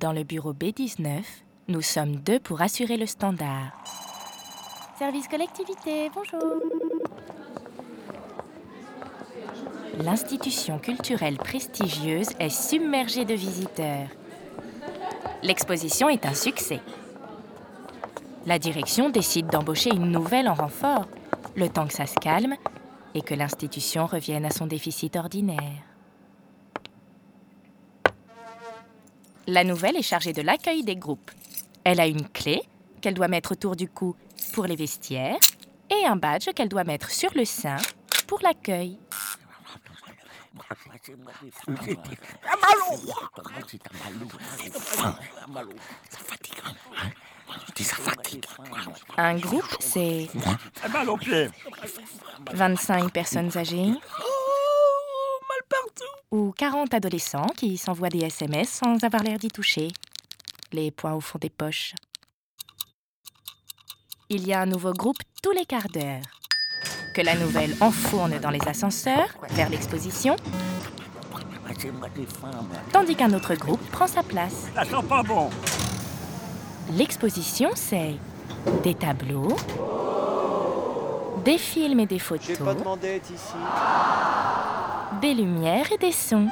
Dans le bureau B19, nous sommes deux pour assurer le standard. Service collectivité, bonjour. L'institution culturelle prestigieuse est submergée de visiteurs. L'exposition est un succès. La direction décide d'embaucher une nouvelle en renfort, le temps que ça se calme et que l'institution revienne à son déficit ordinaire. La nouvelle est chargée de l'accueil des groupes. Elle a une clé qu'elle doit mettre autour du cou pour les vestiaires et un badge qu'elle doit mettre sur le sein pour l'accueil. Un groupe, c'est 25 personnes âgées ou 40 adolescents qui s'envoient des SMS sans avoir l'air d'y toucher. Les points au fond des poches. Il y a un nouveau groupe tous les quarts d'heure. Que la nouvelle enfourne dans les ascenseurs vers l'exposition, tandis qu'un autre groupe prend sa place. Ça sent pas bon. L'exposition, c'est des tableaux, des films et des J'ai pas photos, demandé ici. Des lumières et des sons.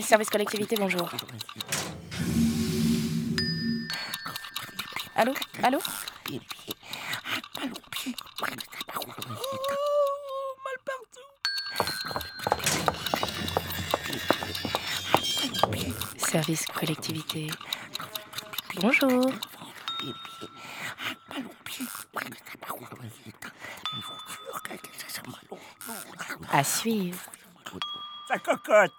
Service collectivité, bonjour. Allô? Allô? Service collectivité. Bonjour. À suivre Ça cocotte.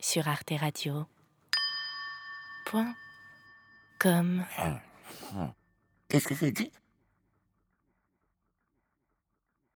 sur Arte Radio. Point. Comme. Qu'est-ce que c'est dit?